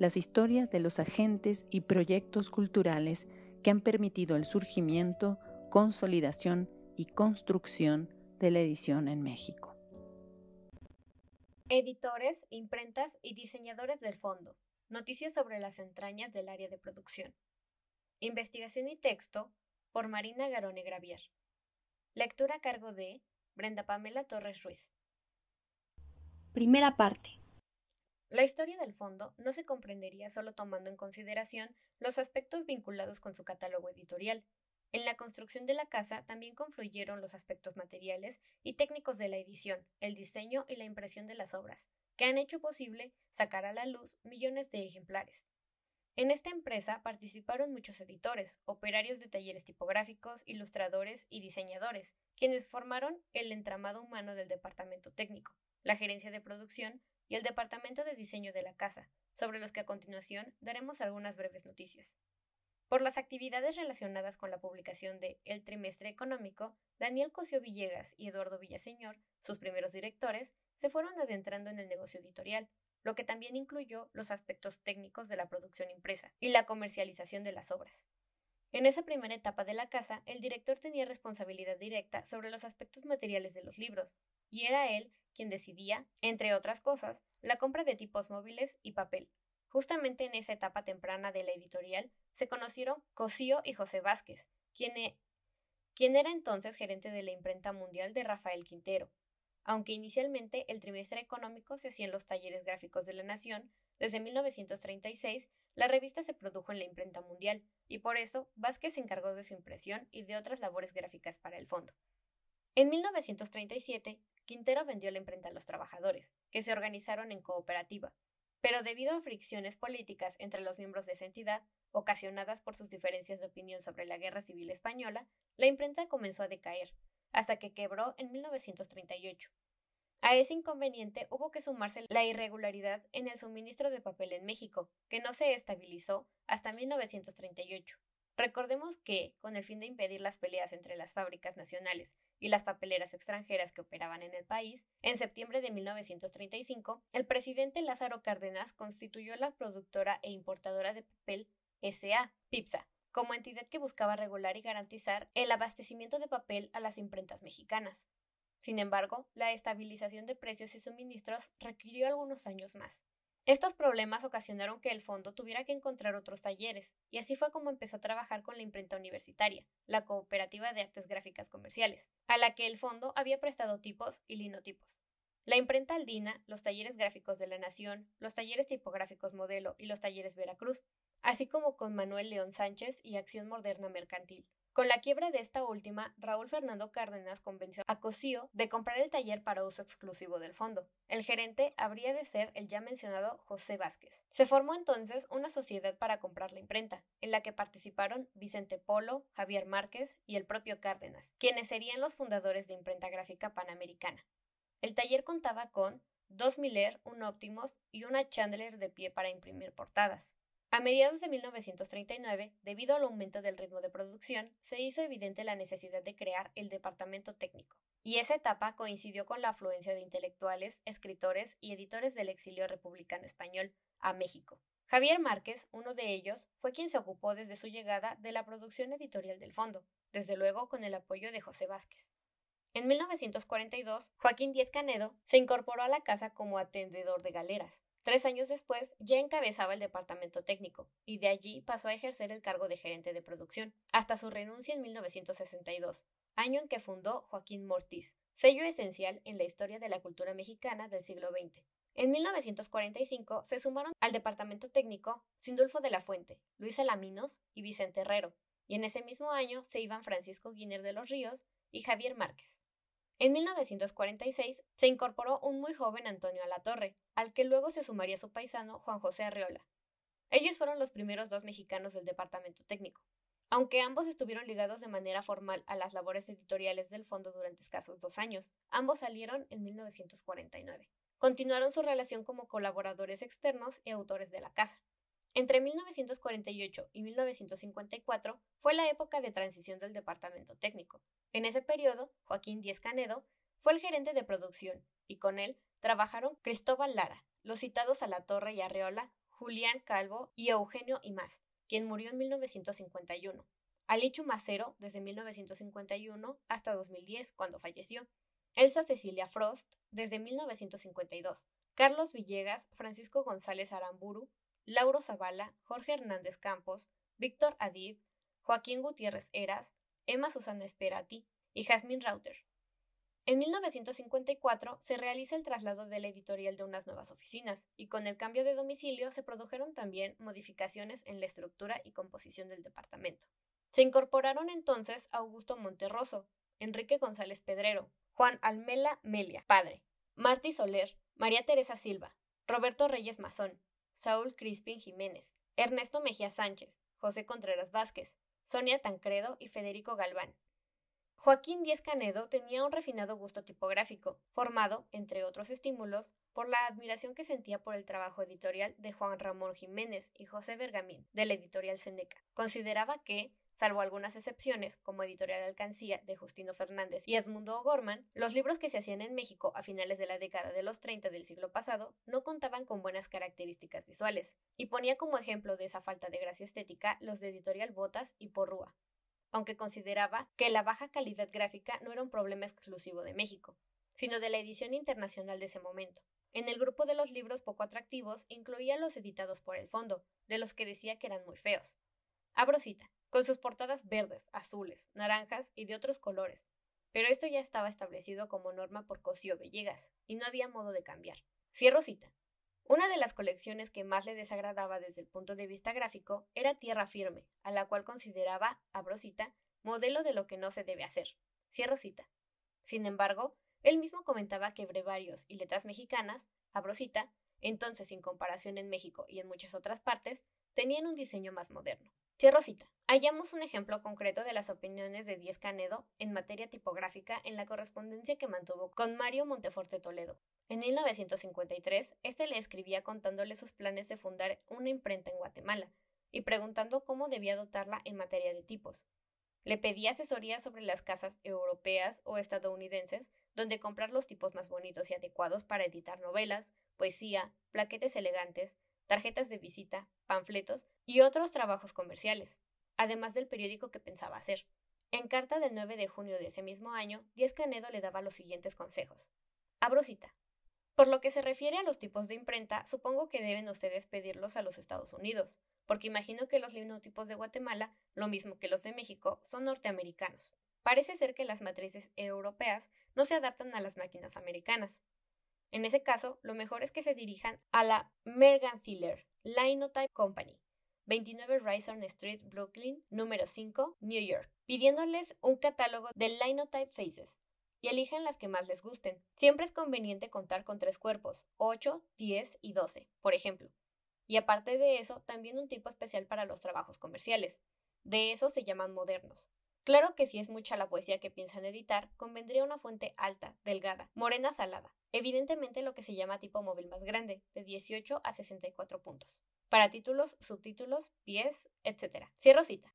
las historias de los agentes y proyectos culturales que han permitido el surgimiento, consolidación y construcción de la edición en México. Editores, imprentas y diseñadores del fondo. Noticias sobre las entrañas del área de producción. Investigación y texto por Marina Garone Gravier. Lectura a cargo de Brenda Pamela Torres Ruiz. Primera parte. La historia del fondo no se comprendería solo tomando en consideración los aspectos vinculados con su catálogo editorial. En la construcción de la casa también confluyeron los aspectos materiales y técnicos de la edición, el diseño y la impresión de las obras, que han hecho posible sacar a la luz millones de ejemplares. En esta empresa participaron muchos editores, operarios de talleres tipográficos, ilustradores y diseñadores, quienes formaron el entramado humano del departamento técnico, la gerencia de producción y el Departamento de Diseño de la Casa, sobre los que a continuación daremos algunas breves noticias. Por las actividades relacionadas con la publicación de El Trimestre Económico, Daniel Cosio Villegas y Eduardo Villaseñor, sus primeros directores, se fueron adentrando en el negocio editorial, lo que también incluyó los aspectos técnicos de la producción impresa y la comercialización de las obras. En esa primera etapa de la casa, el director tenía responsabilidad directa sobre los aspectos materiales de los libros, y era él quien decidía, entre otras cosas, la compra de tipos móviles y papel. Justamente en esa etapa temprana de la editorial se conocieron Cosío y José Vázquez, quien, e, quien era entonces gerente de la imprenta mundial de Rafael Quintero. Aunque inicialmente el trimestre económico se hacía en los talleres gráficos de la Nación, desde 1936 la revista se produjo en la imprenta mundial, y por eso Vázquez se encargó de su impresión y de otras labores gráficas para el fondo. En 1937, Quintero vendió la imprenta a los trabajadores, que se organizaron en cooperativa, pero debido a fricciones políticas entre los miembros de esa entidad, ocasionadas por sus diferencias de opinión sobre la Guerra Civil Española, la imprenta comenzó a decaer, hasta que quebró en 1938. A ese inconveniente hubo que sumarse la irregularidad en el suministro de papel en México, que no se estabilizó hasta 1938. Recordemos que, con el fin de impedir las peleas entre las fábricas nacionales y las papeleras extranjeras que operaban en el país, en septiembre de 1935, el presidente Lázaro Cárdenas constituyó la productora e importadora de papel SA, PIPSA, como entidad que buscaba regular y garantizar el abastecimiento de papel a las imprentas mexicanas. Sin embargo, la estabilización de precios y suministros requirió algunos años más. Estos problemas ocasionaron que el fondo tuviera que encontrar otros talleres, y así fue como empezó a trabajar con la imprenta universitaria, la Cooperativa de Artes Gráficas Comerciales, a la que el fondo había prestado tipos y linotipos. La imprenta Aldina, los talleres gráficos de la Nación, los talleres tipográficos Modelo y los talleres Veracruz, así como con Manuel León Sánchez y Acción Moderna Mercantil. Con la quiebra de esta última, Raúl Fernando Cárdenas convenció a Cosío de comprar el taller para uso exclusivo del fondo. El gerente habría de ser el ya mencionado José Vázquez. Se formó entonces una sociedad para comprar la imprenta, en la que participaron Vicente Polo, Javier Márquez y el propio Cárdenas, quienes serían los fundadores de Imprenta Gráfica Panamericana. El taller contaba con dos Miller, un Optimus y una Chandler de pie para imprimir portadas. A mediados de 1939, debido al aumento del ritmo de producción, se hizo evidente la necesidad de crear el departamento técnico, y esa etapa coincidió con la afluencia de intelectuales, escritores y editores del exilio republicano español a México. Javier Márquez, uno de ellos, fue quien se ocupó desde su llegada de la producción editorial del fondo, desde luego con el apoyo de José Vázquez. En 1942, Joaquín Díez Canedo se incorporó a la casa como atendedor de galeras, Tres años después, ya encabezaba el departamento técnico, y de allí pasó a ejercer el cargo de gerente de producción, hasta su renuncia en 1962, año en que fundó Joaquín Mortiz, sello esencial en la historia de la cultura mexicana del siglo XX. En 1945 se sumaron al departamento técnico Sindulfo de la Fuente, Luis Alaminos y Vicente Herrero, y en ese mismo año se iban Francisco Guiner de los Ríos y Javier Márquez. En 1946 se incorporó un muy joven Antonio Alatorre, al que luego se sumaría su paisano Juan José Arreola. Ellos fueron los primeros dos mexicanos del departamento técnico. Aunque ambos estuvieron ligados de manera formal a las labores editoriales del fondo durante escasos dos años, ambos salieron en 1949. Continuaron su relación como colaboradores externos y autores de la casa. Entre 1948 y 1954 fue la época de transición del departamento técnico. En ese periodo, Joaquín Díez Canedo fue el gerente de producción y con él trabajaron Cristóbal Lara, los citados a La Torre y Arreola, Julián Calvo y Eugenio y más, quien murió en 1951. Alichu Macero, desde 1951 hasta 2010, cuando falleció. Elsa Cecilia Frost, desde 1952. Carlos Villegas, Francisco González Aramburu, Lauro Zavala, Jorge Hernández Campos, Víctor Adib, Joaquín Gutiérrez Eras, Emma Susana Esperati y Jasmine Rauter. En 1954 se realiza el traslado de la editorial de unas nuevas oficinas, y con el cambio de domicilio se produjeron también modificaciones en la estructura y composición del departamento. Se incorporaron entonces Augusto Monterroso, Enrique González Pedrero, Juan Almela Melia, padre, Martí Soler, María Teresa Silva, Roberto Reyes Mazón, Saúl Crispin Jiménez, Ernesto Mejía Sánchez, José Contreras Vázquez, Sonia Tancredo y Federico Galván, Joaquín Díez Canedo tenía un refinado gusto tipográfico, formado, entre otros estímulos, por la admiración que sentía por el trabajo editorial de Juan Ramón Jiménez y José Bergamín, de la editorial Seneca. Consideraba que, salvo algunas excepciones, como Editorial Alcancía de Justino Fernández y Edmundo O'Gorman, los libros que se hacían en México a finales de la década de los 30 del siglo pasado no contaban con buenas características visuales, y ponía como ejemplo de esa falta de gracia estética los de Editorial Botas y Porrúa, aunque consideraba que la baja calidad gráfica no era un problema exclusivo de México, sino de la edición internacional de ese momento. En el grupo de los libros poco atractivos incluía los editados por el fondo, de los que decía que eran muy feos. Abrosita, con sus portadas verdes, azules, naranjas y de otros colores. Pero esto ya estaba establecido como norma por Cosío Villegas, y no había modo de cambiar. Cierro cita. Una de las colecciones que más le desagradaba desde el punto de vista gráfico era Tierra Firme, a la cual consideraba, abro cita, modelo de lo que no se debe hacer. Cierro cita. Sin embargo, él mismo comentaba que brevarios y letras mexicanas, abro cita, entonces en comparación en México y en muchas otras partes, tenían un diseño más moderno. Cierro cita. Hallamos un ejemplo concreto de las opiniones de Díez Canedo en materia tipográfica en la correspondencia que mantuvo con Mario Monteforte Toledo, en 1953, este le escribía contándole sus planes de fundar una imprenta en Guatemala y preguntando cómo debía dotarla en materia de tipos. Le pedía asesoría sobre las casas europeas o estadounidenses donde comprar los tipos más bonitos y adecuados para editar novelas, poesía, plaquetes elegantes, tarjetas de visita, panfletos y otros trabajos comerciales, además del periódico que pensaba hacer. En carta del 9 de junio de ese mismo año, Díaz Canedo le daba los siguientes consejos. Abro cita. Por lo que se refiere a los tipos de imprenta, supongo que deben ustedes pedirlos a los Estados Unidos, porque imagino que los linotipos de Guatemala, lo mismo que los de México, son norteamericanos. Parece ser que las matrices europeas no se adaptan a las máquinas americanas. En ese caso, lo mejor es que se dirijan a la Merganthiler Linotype Company, 29 Rison Street, Brooklyn, número 5, New York, pidiéndoles un catálogo de Linotype Faces, y elijan las que más les gusten. Siempre es conveniente contar con tres cuerpos, 8, 10 y 12, por ejemplo. Y aparte de eso, también un tipo especial para los trabajos comerciales. De esos se llaman modernos. Claro que si es mucha la poesía que piensan editar, convendría una fuente alta, delgada, morena salada. Evidentemente lo que se llama tipo móvil más grande, de 18 a 64 puntos. Para títulos, subtítulos, pies, etc. Cierro cita.